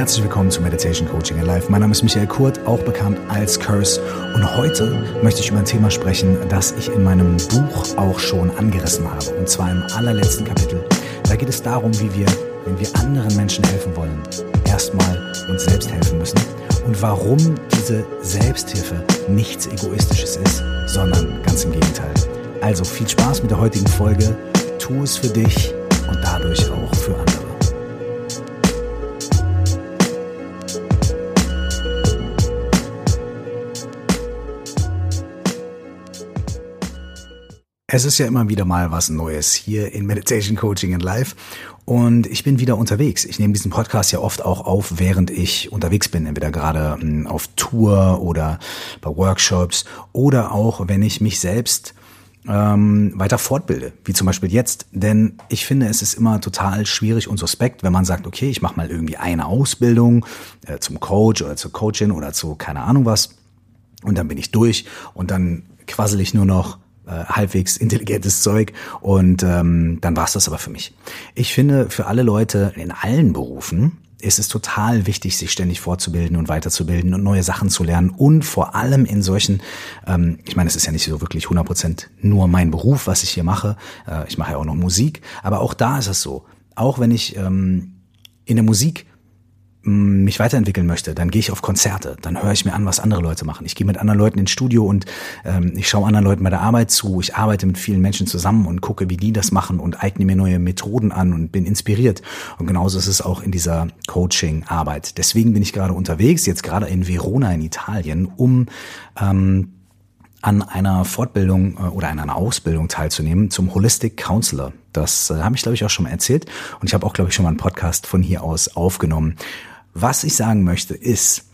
Herzlich willkommen zu Meditation Coaching in Life. Mein Name ist Michael Kurt, auch bekannt als Curse. Und heute möchte ich über ein Thema sprechen, das ich in meinem Buch auch schon angerissen habe. Und zwar im allerletzten Kapitel. Da geht es darum, wie wir, wenn wir anderen Menschen helfen wollen, erstmal uns selbst helfen müssen. Und warum diese Selbsthilfe nichts Egoistisches ist, sondern ganz im Gegenteil. Also viel Spaß mit der heutigen Folge. Tu es für dich und dadurch auch Es ist ja immer wieder mal was Neues hier in Meditation Coaching in Life und ich bin wieder unterwegs. Ich nehme diesen Podcast ja oft auch auf, während ich unterwegs bin, entweder gerade hm, auf Tour oder bei Workshops oder auch, wenn ich mich selbst ähm, weiter fortbilde, wie zum Beispiel jetzt. Denn ich finde, es ist immer total schwierig und suspekt, wenn man sagt, okay, ich mache mal irgendwie eine Ausbildung äh, zum Coach oder zur Coachin oder zu keine Ahnung was und dann bin ich durch und dann quassel ich nur noch äh, halbwegs intelligentes Zeug und ähm, dann war es das aber für mich. Ich finde, für alle Leute in allen Berufen ist es total wichtig, sich ständig fortzubilden und weiterzubilden und neue Sachen zu lernen und vor allem in solchen, ähm, ich meine, es ist ja nicht so wirklich 100% nur mein Beruf, was ich hier mache, äh, ich mache ja auch noch Musik, aber auch da ist es so, auch wenn ich ähm, in der Musik mich weiterentwickeln möchte, dann gehe ich auf Konzerte, dann höre ich mir an, was andere Leute machen. Ich gehe mit anderen Leuten ins Studio und ähm, ich schaue anderen Leuten bei der Arbeit zu. Ich arbeite mit vielen Menschen zusammen und gucke, wie die das machen und eigne mir neue Methoden an und bin inspiriert. Und genauso ist es auch in dieser Coaching-Arbeit. Deswegen bin ich gerade unterwegs, jetzt gerade in Verona in Italien, um ähm, an einer Fortbildung äh, oder an einer Ausbildung teilzunehmen zum Holistic Counselor. Das äh, habe ich, glaube ich, auch schon mal erzählt. Und ich habe auch, glaube ich, schon mal einen Podcast von hier aus aufgenommen. Was ich sagen möchte ist,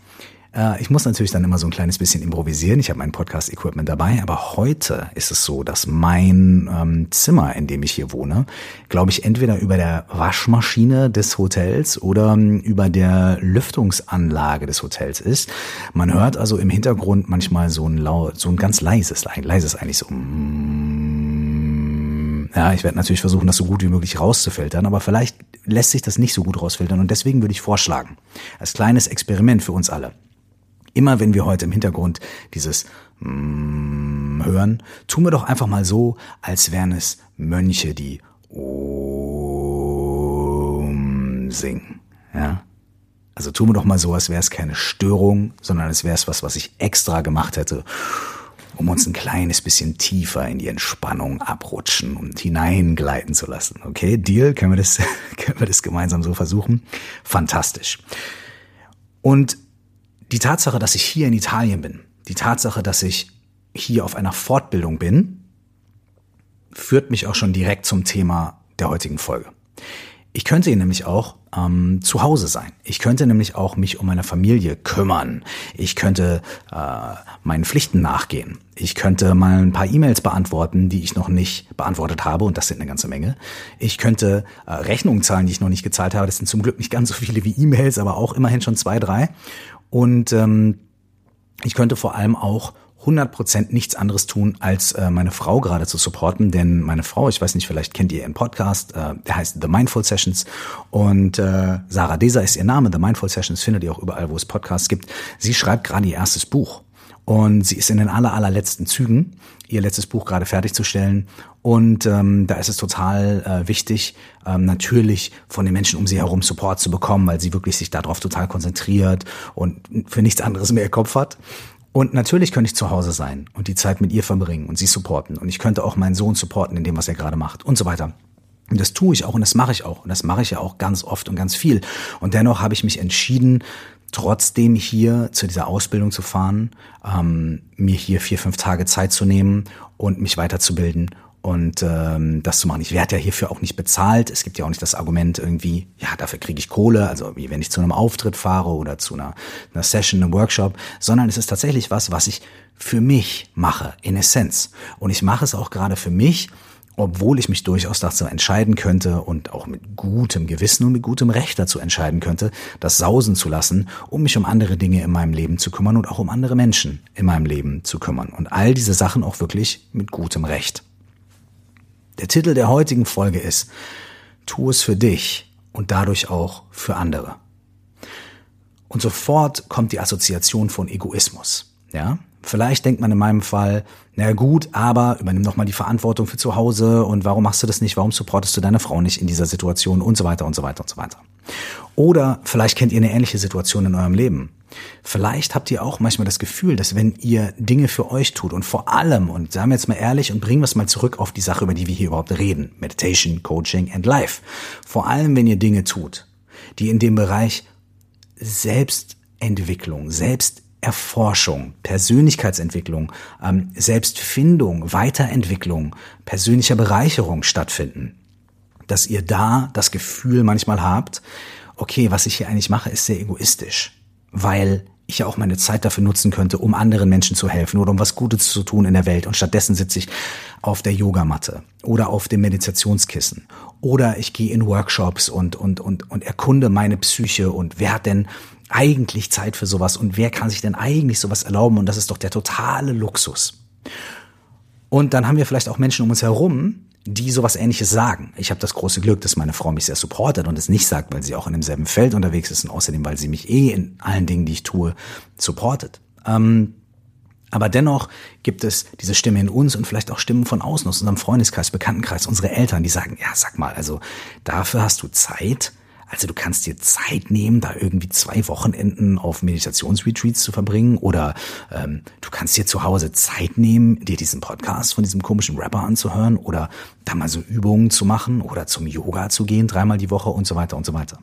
äh, ich muss natürlich dann immer so ein kleines bisschen improvisieren. Ich habe mein Podcast-Equipment dabei, aber heute ist es so, dass mein ähm, Zimmer, in dem ich hier wohne, glaube ich, entweder über der Waschmaschine des Hotels oder ähm, über der Lüftungsanlage des Hotels ist. Man hört also im Hintergrund manchmal so ein laut, so ein ganz leises, leises eigentlich so. Mm. Ja, ich werde natürlich versuchen, das so gut wie möglich rauszufiltern, aber vielleicht lässt sich das nicht so gut rausfiltern und deswegen würde ich vorschlagen, als kleines Experiment für uns alle, immer wenn wir heute im Hintergrund dieses mm hören, tun wir doch einfach mal so, als wären es Mönche, die Om singen. Ja? Also tun wir doch mal so, als wäre es keine Störung, sondern als wäre es was, was ich extra gemacht hätte, um uns ein kleines bisschen tiefer in die Entspannung abrutschen und hineingleiten zu lassen. Okay, Deal? Können wir das, können wir das gemeinsam so versuchen? Fantastisch. Und die Tatsache, dass ich hier in Italien bin, die Tatsache, dass ich hier auf einer Fortbildung bin, führt mich auch schon direkt zum Thema der heutigen Folge. Ich könnte hier nämlich auch ähm, zu Hause sein. Ich könnte nämlich auch mich um meine Familie kümmern. Ich könnte äh, meinen Pflichten nachgehen. Ich könnte mal ein paar E-Mails beantworten, die ich noch nicht beantwortet habe, und das sind eine ganze Menge. Ich könnte äh, Rechnungen zahlen, die ich noch nicht gezahlt habe. Das sind zum Glück nicht ganz so viele wie E-Mails, aber auch immerhin schon zwei, drei. Und ähm, ich könnte vor allem auch 100% nichts anderes tun, als äh, meine Frau gerade zu supporten, denn meine Frau, ich weiß nicht, vielleicht kennt ihr ihren Podcast, äh, der heißt The Mindful Sessions und äh, Sarah Deser ist ihr Name, The Mindful Sessions findet ihr auch überall, wo es Podcasts gibt. Sie schreibt gerade ihr erstes Buch und sie ist in den aller, allerletzten Zügen, ihr letztes Buch gerade fertigzustellen. Und ähm, da ist es total äh, wichtig, ähm, natürlich von den Menschen um sie herum Support zu bekommen, weil sie wirklich sich darauf total konzentriert und für nichts anderes mehr Kopf hat. Und natürlich könnte ich zu Hause sein und die Zeit mit ihr verbringen und sie supporten. Und ich könnte auch meinen Sohn supporten in dem, was er gerade macht und so weiter. Und das tue ich auch und das mache ich auch. Und das mache ich ja auch ganz oft und ganz viel. Und dennoch habe ich mich entschieden, trotzdem hier zu dieser Ausbildung zu fahren, ähm, mir hier vier, fünf Tage Zeit zu nehmen und mich weiterzubilden und ähm, das zu machen. Ich werde ja hierfür auch nicht bezahlt. Es gibt ja auch nicht das Argument irgendwie, ja, dafür kriege ich Kohle, also wie wenn ich zu einem Auftritt fahre oder zu einer, einer Session, einem Workshop, sondern es ist tatsächlich was, was ich für mich mache, in Essenz. Und ich mache es auch gerade für mich, obwohl ich mich durchaus dazu entscheiden könnte und auch mit gutem Gewissen und mit gutem Recht dazu entscheiden könnte, das sausen zu lassen, um mich um andere Dinge in meinem Leben zu kümmern und auch um andere Menschen in meinem Leben zu kümmern. Und all diese Sachen auch wirklich mit gutem Recht. Der Titel der heutigen Folge ist Tu es für dich und dadurch auch für andere. Und sofort kommt die Assoziation von Egoismus. Ja, vielleicht denkt man in meinem Fall, na gut, aber übernimm doch mal die Verantwortung für zu Hause und warum machst du das nicht? Warum supportest du deine Frau nicht in dieser Situation und so weiter und so weiter und so weiter. Oder vielleicht kennt ihr eine ähnliche Situation in eurem Leben. Vielleicht habt ihr auch manchmal das Gefühl, dass wenn ihr Dinge für euch tut und vor allem, und sagen wir jetzt mal ehrlich und bringen wir es mal zurück auf die Sache, über die wir hier überhaupt reden, Meditation, Coaching and Life. Vor allem, wenn ihr Dinge tut, die in dem Bereich Selbstentwicklung, Selbsterforschung, Persönlichkeitsentwicklung, ähm, Selbstfindung, Weiterentwicklung, persönlicher Bereicherung stattfinden, dass ihr da das Gefühl manchmal habt, okay, was ich hier eigentlich mache, ist sehr egoistisch, weil ich ja auch meine Zeit dafür nutzen könnte, um anderen Menschen zu helfen oder um was Gutes zu tun in der Welt. Und stattdessen sitze ich auf der Yogamatte oder auf dem Meditationskissen oder ich gehe in Workshops und, und, und, und erkunde meine Psyche und wer hat denn eigentlich Zeit für sowas und wer kann sich denn eigentlich sowas erlauben? Und das ist doch der totale Luxus. Und dann haben wir vielleicht auch Menschen um uns herum, die sowas ähnliches sagen. Ich habe das große Glück, dass meine Frau mich sehr supportet und es nicht sagt, weil sie auch in demselben Feld unterwegs ist und außerdem, weil sie mich eh in allen Dingen, die ich tue, supportet. Ähm, aber dennoch gibt es diese Stimme in uns und vielleicht auch Stimmen von außen, aus unserem Freundeskreis, Bekanntenkreis, unsere Eltern, die sagen, ja, sag mal, also dafür hast du Zeit, also du kannst dir Zeit nehmen, da irgendwie zwei Wochenenden auf Meditationsretreats zu verbringen oder ähm, du kannst dir zu Hause Zeit nehmen, dir diesen Podcast von diesem komischen Rapper anzuhören oder da mal so Übungen zu machen oder zum Yoga zu gehen, dreimal die Woche und so weiter und so weiter.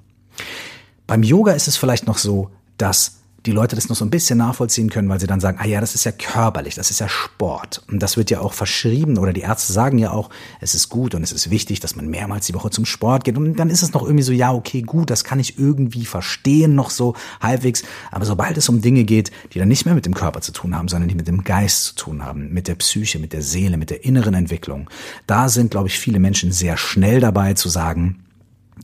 Beim Yoga ist es vielleicht noch so, dass die Leute das noch so ein bisschen nachvollziehen können, weil sie dann sagen, ah ja, das ist ja körperlich, das ist ja Sport. Und das wird ja auch verschrieben oder die Ärzte sagen ja auch, es ist gut und es ist wichtig, dass man mehrmals die Woche zum Sport geht. Und dann ist es noch irgendwie so, ja, okay, gut, das kann ich irgendwie verstehen, noch so halbwegs. Aber sobald es um Dinge geht, die dann nicht mehr mit dem Körper zu tun haben, sondern die mit dem Geist zu tun haben, mit der Psyche, mit der Seele, mit der inneren Entwicklung, da sind, glaube ich, viele Menschen sehr schnell dabei zu sagen,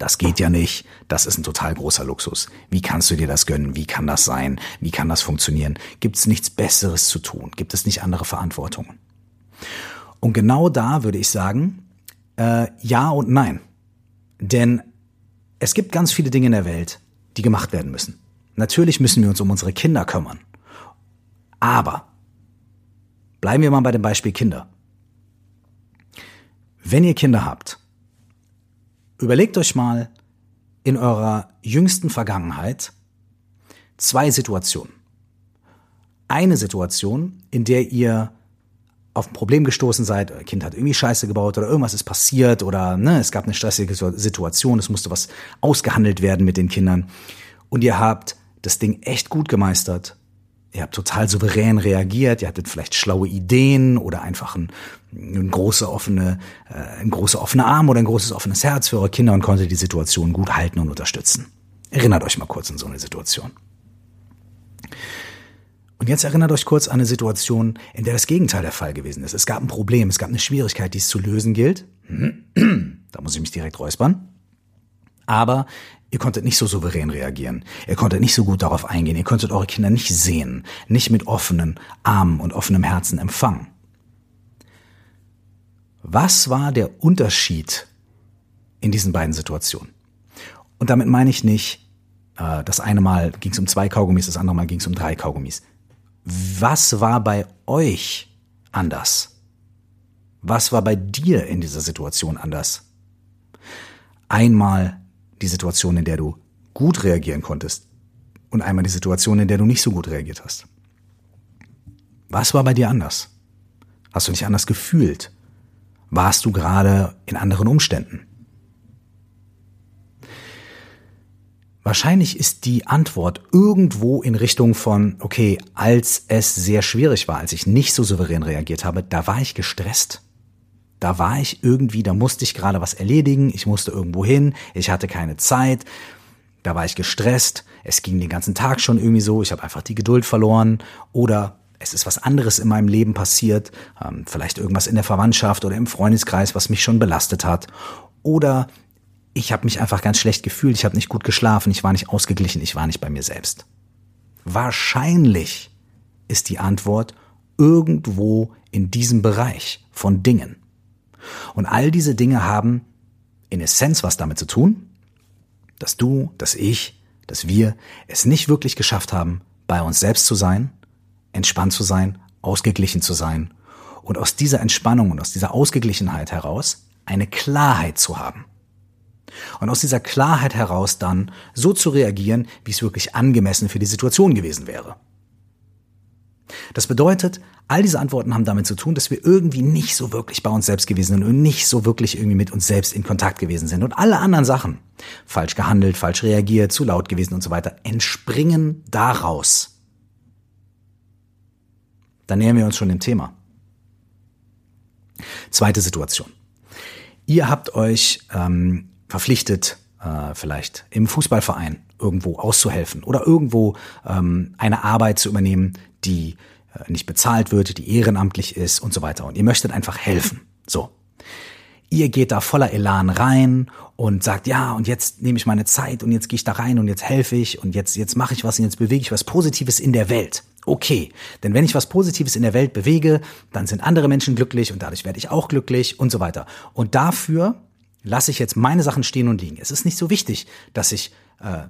das geht ja nicht. Das ist ein total großer Luxus. Wie kannst du dir das gönnen? Wie kann das sein? Wie kann das funktionieren? Gibt es nichts Besseres zu tun? Gibt es nicht andere Verantwortungen? Und genau da würde ich sagen, äh, ja und nein. Denn es gibt ganz viele Dinge in der Welt, die gemacht werden müssen. Natürlich müssen wir uns um unsere Kinder kümmern. Aber bleiben wir mal bei dem Beispiel Kinder. Wenn ihr Kinder habt, Überlegt euch mal in eurer jüngsten Vergangenheit zwei Situationen. Eine Situation, in der ihr auf ein Problem gestoßen seid, euer Kind hat irgendwie Scheiße gebaut oder irgendwas ist passiert oder ne, es gab eine stressige Situation, es musste was ausgehandelt werden mit den Kindern und ihr habt das Ding echt gut gemeistert ihr habt total souverän reagiert, ihr hattet vielleicht schlaue Ideen oder einfach ein, ein große offene, äh, ein großer offener Arm oder ein großes offenes Herz für eure Kinder und konntet die Situation gut halten und unterstützen. Erinnert euch mal kurz an so eine Situation. Und jetzt erinnert euch kurz an eine Situation, in der das Gegenteil der Fall gewesen ist. Es gab ein Problem, es gab eine Schwierigkeit, die es zu lösen gilt. Da muss ich mich direkt räuspern. Aber Ihr konntet nicht so souverän reagieren. Ihr konntet nicht so gut darauf eingehen. Ihr konntet eure Kinder nicht sehen, nicht mit offenen Armen und offenem Herzen empfangen. Was war der Unterschied in diesen beiden Situationen? Und damit meine ich nicht, äh, das eine Mal ging es um zwei Kaugummis, das andere Mal ging es um drei Kaugummis. Was war bei euch anders? Was war bei dir in dieser Situation anders? Einmal die Situation, in der du gut reagieren konntest und einmal die Situation, in der du nicht so gut reagiert hast. Was war bei dir anders? Hast du dich anders gefühlt? Warst du gerade in anderen Umständen? Wahrscheinlich ist die Antwort irgendwo in Richtung von, okay, als es sehr schwierig war, als ich nicht so souverän reagiert habe, da war ich gestresst. Da war ich irgendwie, da musste ich gerade was erledigen, ich musste irgendwo hin, ich hatte keine Zeit, da war ich gestresst, es ging den ganzen Tag schon irgendwie so, ich habe einfach die Geduld verloren oder es ist was anderes in meinem Leben passiert, ähm, vielleicht irgendwas in der Verwandtschaft oder im Freundeskreis, was mich schon belastet hat oder ich habe mich einfach ganz schlecht gefühlt, ich habe nicht gut geschlafen, ich war nicht ausgeglichen, ich war nicht bei mir selbst. Wahrscheinlich ist die Antwort irgendwo in diesem Bereich von Dingen. Und all diese Dinge haben in Essenz was damit zu tun, dass du, dass ich, dass wir es nicht wirklich geschafft haben, bei uns selbst zu sein, entspannt zu sein, ausgeglichen zu sein und aus dieser Entspannung und aus dieser Ausgeglichenheit heraus eine Klarheit zu haben. Und aus dieser Klarheit heraus dann so zu reagieren, wie es wirklich angemessen für die Situation gewesen wäre. Das bedeutet, all diese Antworten haben damit zu tun, dass wir irgendwie nicht so wirklich bei uns selbst gewesen sind und nicht so wirklich irgendwie mit uns selbst in Kontakt gewesen sind. Und alle anderen Sachen, falsch gehandelt, falsch reagiert, zu laut gewesen und so weiter, entspringen daraus. Dann nähern wir uns schon dem Thema. Zweite Situation. Ihr habt euch ähm, verpflichtet, äh, vielleicht im Fußballverein irgendwo auszuhelfen oder irgendwo ähm, eine Arbeit zu übernehmen, die äh, nicht bezahlt wird, die ehrenamtlich ist und so weiter. Und ihr möchtet einfach helfen. So. Ihr geht da voller Elan rein und sagt, ja, und jetzt nehme ich meine Zeit und jetzt gehe ich da rein und jetzt helfe ich und jetzt, jetzt mache ich was und jetzt bewege ich was Positives in der Welt. Okay, denn wenn ich was Positives in der Welt bewege, dann sind andere Menschen glücklich und dadurch werde ich auch glücklich und so weiter. Und dafür lasse ich jetzt meine Sachen stehen und liegen. Es ist nicht so wichtig, dass ich äh,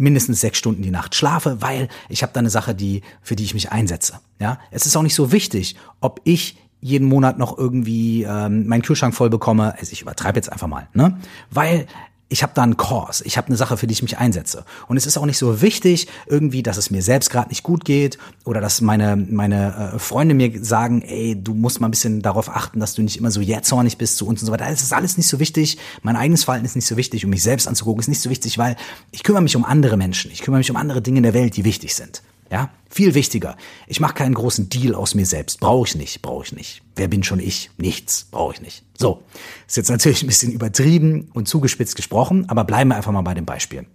mindestens sechs Stunden die Nacht schlafe, weil ich habe da eine Sache, die für die ich mich einsetze. Ja, es ist auch nicht so wichtig, ob ich jeden Monat noch irgendwie ähm, meinen Kühlschrank voll bekomme. Also ich übertreibe jetzt einfach mal, ne? Weil ich habe da einen Kurs, ich habe eine Sache, für die ich mich einsetze. Und es ist auch nicht so wichtig, irgendwie, dass es mir selbst gerade nicht gut geht oder dass meine, meine äh, Freunde mir sagen, ey, du musst mal ein bisschen darauf achten, dass du nicht immer so jähzornig bist zu uns und so weiter. Das ist alles nicht so wichtig. Mein eigenes Verhalten ist nicht so wichtig, um mich selbst anzugucken, ist nicht so wichtig, weil ich kümmere mich um andere Menschen. Ich kümmere mich um andere Dinge in der Welt, die wichtig sind. Ja, viel wichtiger. Ich mache keinen großen Deal aus mir selbst. Brauche ich nicht, brauche ich nicht. Wer bin schon ich? Nichts, brauche ich nicht. So, ist jetzt natürlich ein bisschen übertrieben und zugespitzt gesprochen, aber bleiben wir einfach mal bei dem Beispiel.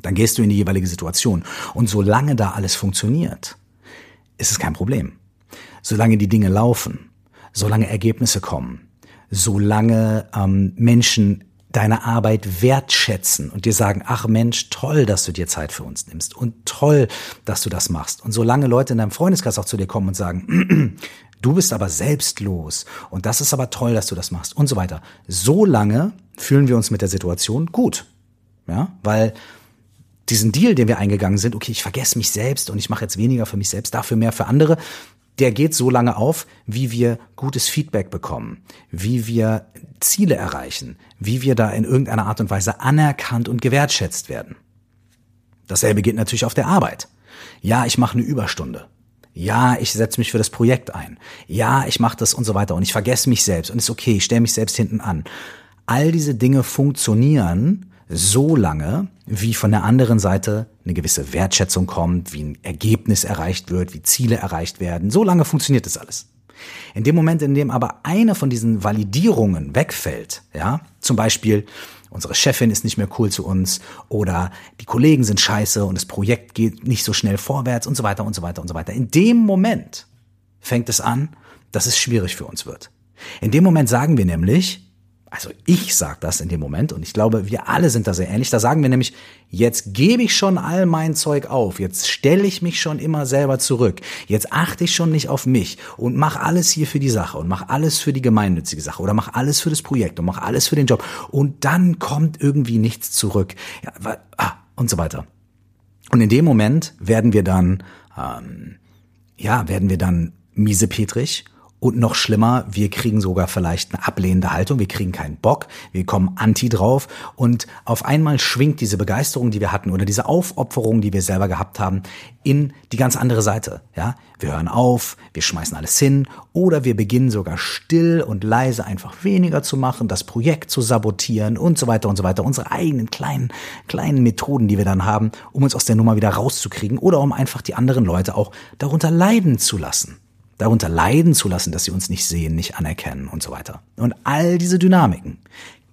Dann gehst du in die jeweilige Situation und solange da alles funktioniert, ist es kein Problem. Solange die Dinge laufen, solange Ergebnisse kommen, solange ähm, Menschen deine Arbeit wertschätzen und dir sagen, ach Mensch, toll, dass du dir Zeit für uns nimmst und toll, dass du das machst. Und solange Leute in deinem Freundeskreis auch zu dir kommen und sagen, du bist aber selbstlos und das ist aber toll, dass du das machst und so weiter. Solange fühlen wir uns mit der Situation gut. Ja, weil diesen Deal, den wir eingegangen sind, okay, ich vergesse mich selbst und ich mache jetzt weniger für mich selbst, dafür mehr für andere, der geht so lange auf, wie wir gutes Feedback bekommen, wie wir Ziele erreichen, wie wir da in irgendeiner Art und Weise anerkannt und gewertschätzt werden. Dasselbe geht natürlich auf der Arbeit. Ja, ich mache eine Überstunde. Ja, ich setze mich für das Projekt ein. Ja, ich mache das und so weiter und ich vergesse mich selbst und ist okay, ich stelle mich selbst hinten an. All diese Dinge funktionieren, so lange, wie von der anderen Seite eine gewisse Wertschätzung kommt, wie ein Ergebnis erreicht wird, wie Ziele erreicht werden. So lange funktioniert das alles. In dem Moment, in dem aber eine von diesen Validierungen wegfällt, ja, zum Beispiel unsere Chefin ist nicht mehr cool zu uns oder die Kollegen sind scheiße und das Projekt geht nicht so schnell vorwärts und so weiter und so weiter und so weiter. In dem Moment fängt es an, dass es schwierig für uns wird. In dem Moment sagen wir nämlich, also ich sage das in dem Moment und ich glaube, wir alle sind da sehr ähnlich. Da sagen wir nämlich, jetzt gebe ich schon all mein Zeug auf, jetzt stelle ich mich schon immer selber zurück, jetzt achte ich schon nicht auf mich und mach alles hier für die Sache und mach alles für die gemeinnützige Sache oder mach alles für das Projekt und mach alles für den Job und dann kommt irgendwie nichts zurück ja, ah, und so weiter. Und in dem Moment werden wir dann, ähm, ja, werden wir dann miesepetrig und noch schlimmer, wir kriegen sogar vielleicht eine ablehnende Haltung, wir kriegen keinen Bock, wir kommen anti drauf und auf einmal schwingt diese Begeisterung, die wir hatten oder diese Aufopferung, die wir selber gehabt haben, in die ganz andere Seite. Ja, wir hören auf, wir schmeißen alles hin oder wir beginnen sogar still und leise einfach weniger zu machen, das Projekt zu sabotieren und so weiter und so weiter. Unsere eigenen kleinen, kleinen Methoden, die wir dann haben, um uns aus der Nummer wieder rauszukriegen oder um einfach die anderen Leute auch darunter leiden zu lassen darunter leiden zu lassen, dass sie uns nicht sehen, nicht anerkennen und so weiter. Und all diese Dynamiken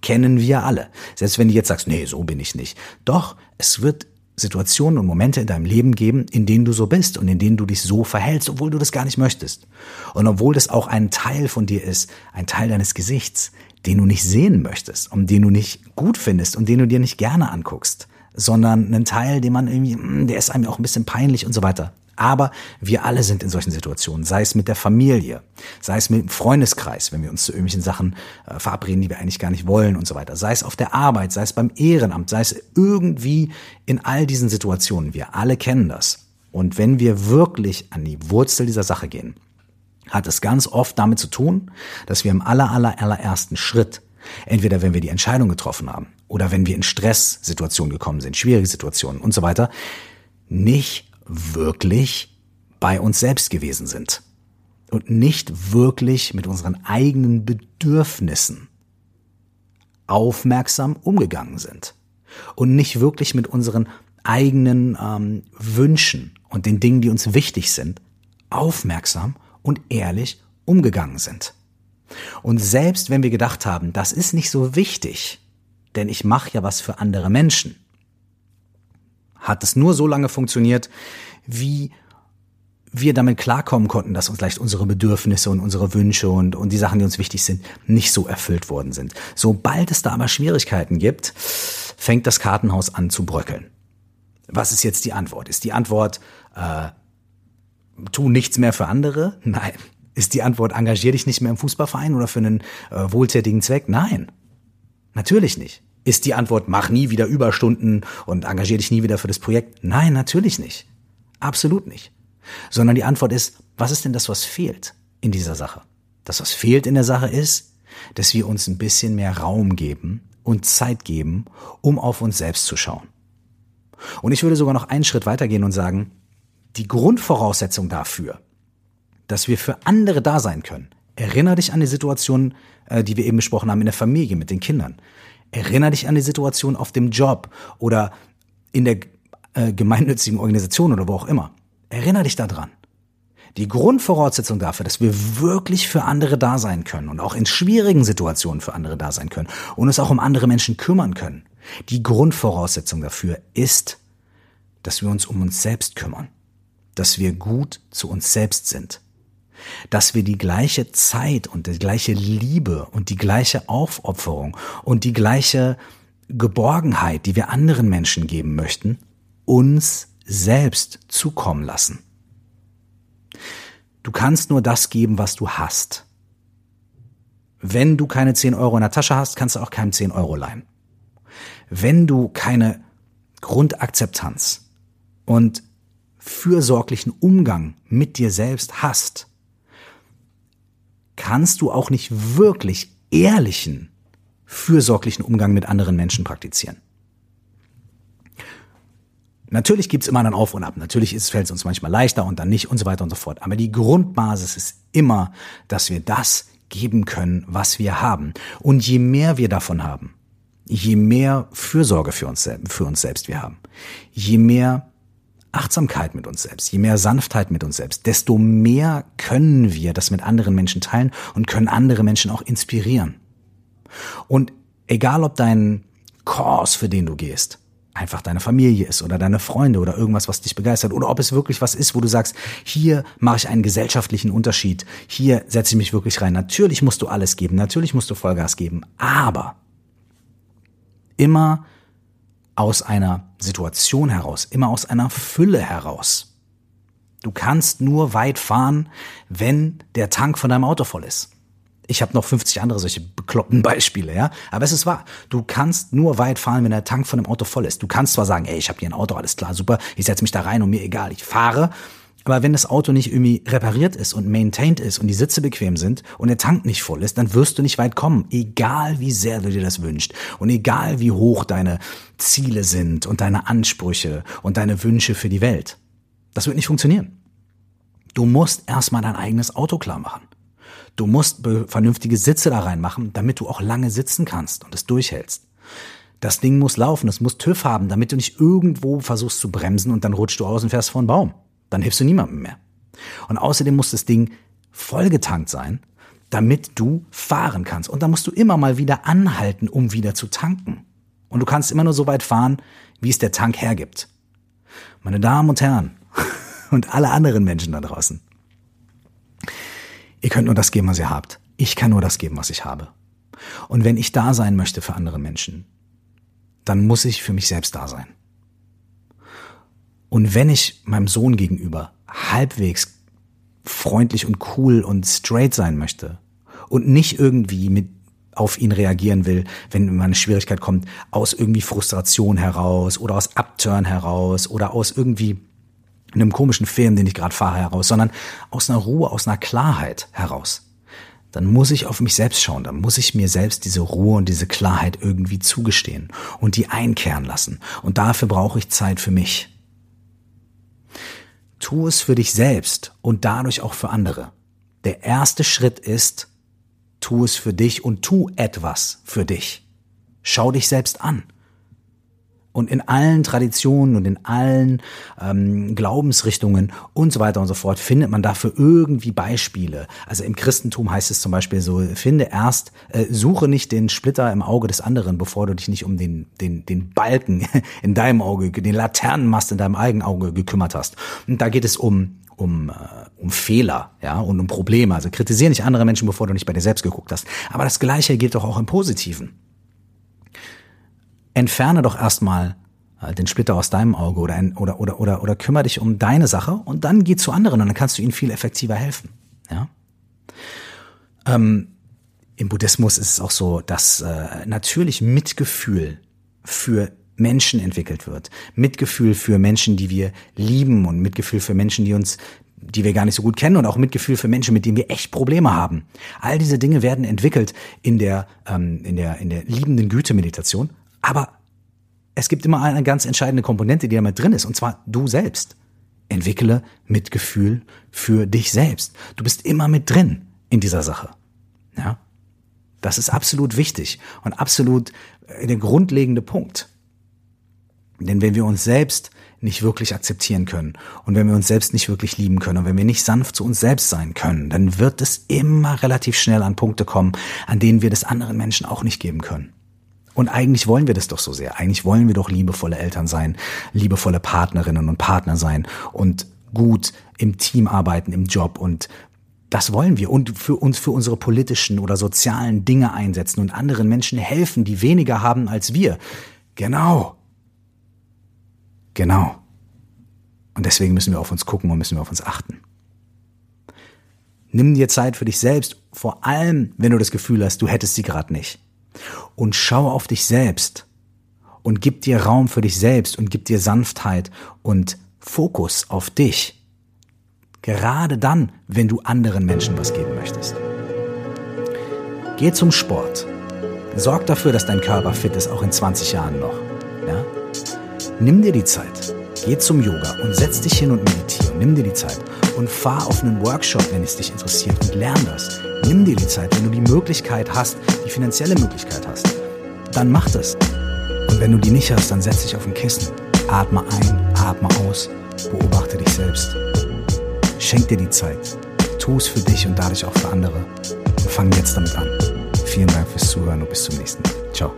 kennen wir alle. Selbst wenn du jetzt sagst, nee, so bin ich nicht. Doch, es wird Situationen und Momente in deinem Leben geben, in denen du so bist und in denen du dich so verhältst, obwohl du das gar nicht möchtest. Und obwohl das auch ein Teil von dir ist, ein Teil deines Gesichts, den du nicht sehen möchtest und den du nicht gut findest und den du dir nicht gerne anguckst, sondern einen Teil, den man irgendwie, hm, der ist einem auch ein bisschen peinlich und so weiter. Aber wir alle sind in solchen Situationen, sei es mit der Familie, sei es mit dem Freundeskreis, wenn wir uns zu irgendwelchen Sachen äh, verabreden, die wir eigentlich gar nicht wollen und so weiter, sei es auf der Arbeit, sei es beim Ehrenamt, sei es irgendwie in all diesen Situationen. Wir alle kennen das. Und wenn wir wirklich an die Wurzel dieser Sache gehen, hat es ganz oft damit zu tun, dass wir im aller, aller, allerersten Schritt, entweder wenn wir die Entscheidung getroffen haben oder wenn wir in Stresssituationen gekommen sind, schwierige Situationen und so weiter, nicht wirklich bei uns selbst gewesen sind und nicht wirklich mit unseren eigenen Bedürfnissen aufmerksam umgegangen sind und nicht wirklich mit unseren eigenen ähm, Wünschen und den Dingen, die uns wichtig sind, aufmerksam und ehrlich umgegangen sind. Und selbst wenn wir gedacht haben, das ist nicht so wichtig, denn ich mache ja was für andere Menschen, hat es nur so lange funktioniert, wie wir damit klarkommen konnten, dass uns vielleicht unsere Bedürfnisse und unsere Wünsche und, und die Sachen, die uns wichtig sind, nicht so erfüllt worden sind. Sobald es da aber Schwierigkeiten gibt, fängt das Kartenhaus an zu bröckeln. Was ist jetzt die Antwort? Ist die Antwort, äh, tu nichts mehr für andere? Nein. Ist die Antwort, engagier dich nicht mehr im Fußballverein oder für einen äh, wohltätigen Zweck? Nein. Natürlich nicht. Ist die Antwort, mach nie wieder Überstunden und engagier dich nie wieder für das Projekt? Nein, natürlich nicht. Absolut nicht. Sondern die Antwort ist, was ist denn das, was fehlt in dieser Sache? Das, was fehlt in der Sache ist, dass wir uns ein bisschen mehr Raum geben und Zeit geben, um auf uns selbst zu schauen. Und ich würde sogar noch einen Schritt weitergehen und sagen, die Grundvoraussetzung dafür, dass wir für andere da sein können. Erinner dich an die Situation, äh, die wir eben besprochen haben in der Familie mit den Kindern. Erinner dich an die Situation auf dem Job oder in der äh, gemeinnützigen Organisation oder wo auch immer. Erinner dich daran. Die Grundvoraussetzung dafür, dass wir wirklich für andere da sein können und auch in schwierigen Situationen für andere da sein können und uns auch um andere Menschen kümmern können. Die Grundvoraussetzung dafür ist, dass wir uns um uns selbst kümmern, dass wir gut zu uns selbst sind, dass wir die gleiche Zeit und die gleiche Liebe und die gleiche Aufopferung und die gleiche Geborgenheit, die wir anderen Menschen geben möchten, uns selbst zukommen lassen. Du kannst nur das geben, was du hast. Wenn du keine 10 Euro in der Tasche hast, kannst du auch keinem 10 Euro leihen. Wenn du keine Grundakzeptanz und fürsorglichen Umgang mit dir selbst hast, kannst du auch nicht wirklich ehrlichen, fürsorglichen Umgang mit anderen Menschen praktizieren. Natürlich gibt's immer einen Auf und Ab. Natürlich fällt es uns manchmal leichter und dann nicht und so weiter und so fort. Aber die Grundbasis ist immer, dass wir das geben können, was wir haben. Und je mehr wir davon haben, je mehr Fürsorge für uns, für uns selbst wir haben, je mehr Achtsamkeit mit uns selbst, je mehr Sanftheit mit uns selbst, desto mehr können wir das mit anderen Menschen teilen und können andere Menschen auch inspirieren. Und egal ob dein Kurs, für den du gehst, einfach deine Familie ist oder deine Freunde oder irgendwas, was dich begeistert oder ob es wirklich was ist, wo du sagst, hier mache ich einen gesellschaftlichen Unterschied, hier setze ich mich wirklich rein. Natürlich musst du alles geben, natürlich musst du Vollgas geben, aber immer aus einer Situation heraus, immer aus einer Fülle heraus. Du kannst nur weit fahren, wenn der Tank von deinem Auto voll ist. Ich habe noch 50 andere solche bekloppten Beispiele, ja. Aber es ist wahr. Du kannst nur weit fahren, wenn der Tank von dem Auto voll ist. Du kannst zwar sagen, ey, ich habe hier ein Auto, alles klar, super, ich setze mich da rein und mir egal, ich fahre. Aber wenn das Auto nicht irgendwie repariert ist und maintained ist und die Sitze bequem sind und der Tank nicht voll ist, dann wirst du nicht weit kommen, egal wie sehr du dir das wünschst und egal wie hoch deine Ziele sind und deine Ansprüche und deine Wünsche für die Welt. Das wird nicht funktionieren. Du musst erstmal dein eigenes Auto klar machen. Du musst vernünftige Sitze da reinmachen, damit du auch lange sitzen kannst und es durchhältst. Das Ding muss laufen, es muss TÜV haben, damit du nicht irgendwo versuchst zu bremsen und dann rutschst du aus und fährst vor einen Baum. Dann hilfst du niemandem mehr. Und außerdem muss das Ding vollgetankt sein, damit du fahren kannst. Und da musst du immer mal wieder anhalten, um wieder zu tanken. Und du kannst immer nur so weit fahren, wie es der Tank hergibt. Meine Damen und Herren und alle anderen Menschen da draußen. Ihr könnt nur das geben, was ihr habt. Ich kann nur das geben, was ich habe. Und wenn ich da sein möchte für andere Menschen, dann muss ich für mich selbst da sein. Und wenn ich meinem Sohn gegenüber halbwegs freundlich und cool und straight sein möchte und nicht irgendwie mit auf ihn reagieren will, wenn mal eine Schwierigkeit kommt, aus irgendwie Frustration heraus oder aus Upturn heraus oder aus irgendwie einem komischen Film, den ich gerade fahre, heraus, sondern aus einer Ruhe, aus einer Klarheit heraus. Dann muss ich auf mich selbst schauen, dann muss ich mir selbst diese Ruhe und diese Klarheit irgendwie zugestehen und die einkehren lassen. Und dafür brauche ich Zeit für mich. Tu es für dich selbst und dadurch auch für andere. Der erste Schritt ist, tu es für dich und tu etwas für dich. Schau dich selbst an. Und in allen Traditionen und in allen ähm, Glaubensrichtungen und so weiter und so fort findet man dafür irgendwie Beispiele. Also im Christentum heißt es zum Beispiel so, finde erst, äh, suche nicht den Splitter im Auge des anderen, bevor du dich nicht um den, den, den Balken in deinem Auge, den Laternenmast in deinem eigenen Auge gekümmert hast. Und da geht es um um, äh, um Fehler, ja, und um Probleme. Also kritisiere nicht andere Menschen, bevor du nicht bei dir selbst geguckt hast. Aber das Gleiche gilt doch auch im Positiven entferne doch erstmal äh, den Splitter aus deinem Auge oder, ein, oder, oder, oder, oder kümmere dich um deine Sache und dann geh zu anderen und dann kannst du ihnen viel effektiver helfen. Ja? Ähm, Im Buddhismus ist es auch so, dass äh, natürlich Mitgefühl für Menschen entwickelt wird. Mitgefühl für Menschen, die wir lieben und Mitgefühl für Menschen, die uns, die wir gar nicht so gut kennen und auch Mitgefühl für Menschen, mit denen wir echt Probleme haben. All diese Dinge werden entwickelt in der, ähm, in der, in der liebenden Güte-Meditation aber es gibt immer eine ganz entscheidende Komponente, die damit drin ist, und zwar du selbst. Entwickle Mitgefühl für dich selbst. Du bist immer mit drin in dieser Sache. Ja? Das ist absolut wichtig und absolut äh, der grundlegende Punkt. Denn wenn wir uns selbst nicht wirklich akzeptieren können und wenn wir uns selbst nicht wirklich lieben können und wenn wir nicht sanft zu uns selbst sein können, dann wird es immer relativ schnell an Punkte kommen, an denen wir das anderen Menschen auch nicht geben können. Und eigentlich wollen wir das doch so sehr. Eigentlich wollen wir doch liebevolle Eltern sein, liebevolle Partnerinnen und Partner sein und gut im Team arbeiten, im Job und das wollen wir und für uns für unsere politischen oder sozialen Dinge einsetzen und anderen Menschen helfen, die weniger haben als wir. Genau. Genau. Und deswegen müssen wir auf uns gucken und müssen wir auf uns achten. Nimm dir Zeit für dich selbst, vor allem wenn du das Gefühl hast, du hättest sie gerade nicht und schau auf dich selbst und gib dir Raum für dich selbst und gib dir Sanftheit und Fokus auf dich. Gerade dann, wenn du anderen Menschen was geben möchtest. Geh zum Sport. Sorg dafür, dass dein Körper fit ist, auch in 20 Jahren noch. Ja? Nimm dir die Zeit. Geh zum Yoga und setz dich hin und meditiere. Nimm dir die Zeit und fahr auf einen Workshop, wenn es dich interessiert und lern das. Nimm dir die Zeit, wenn du die Möglichkeit hast, die finanzielle Möglichkeit hast, dann mach das. Und wenn du die nicht hast, dann setz dich auf ein Kissen. Atme ein, atme aus, beobachte dich selbst. Schenk dir die Zeit. Tu es für dich und dadurch auch für andere. Und fang jetzt damit an. Vielen Dank fürs Zuhören und bis zum nächsten Mal. Ciao.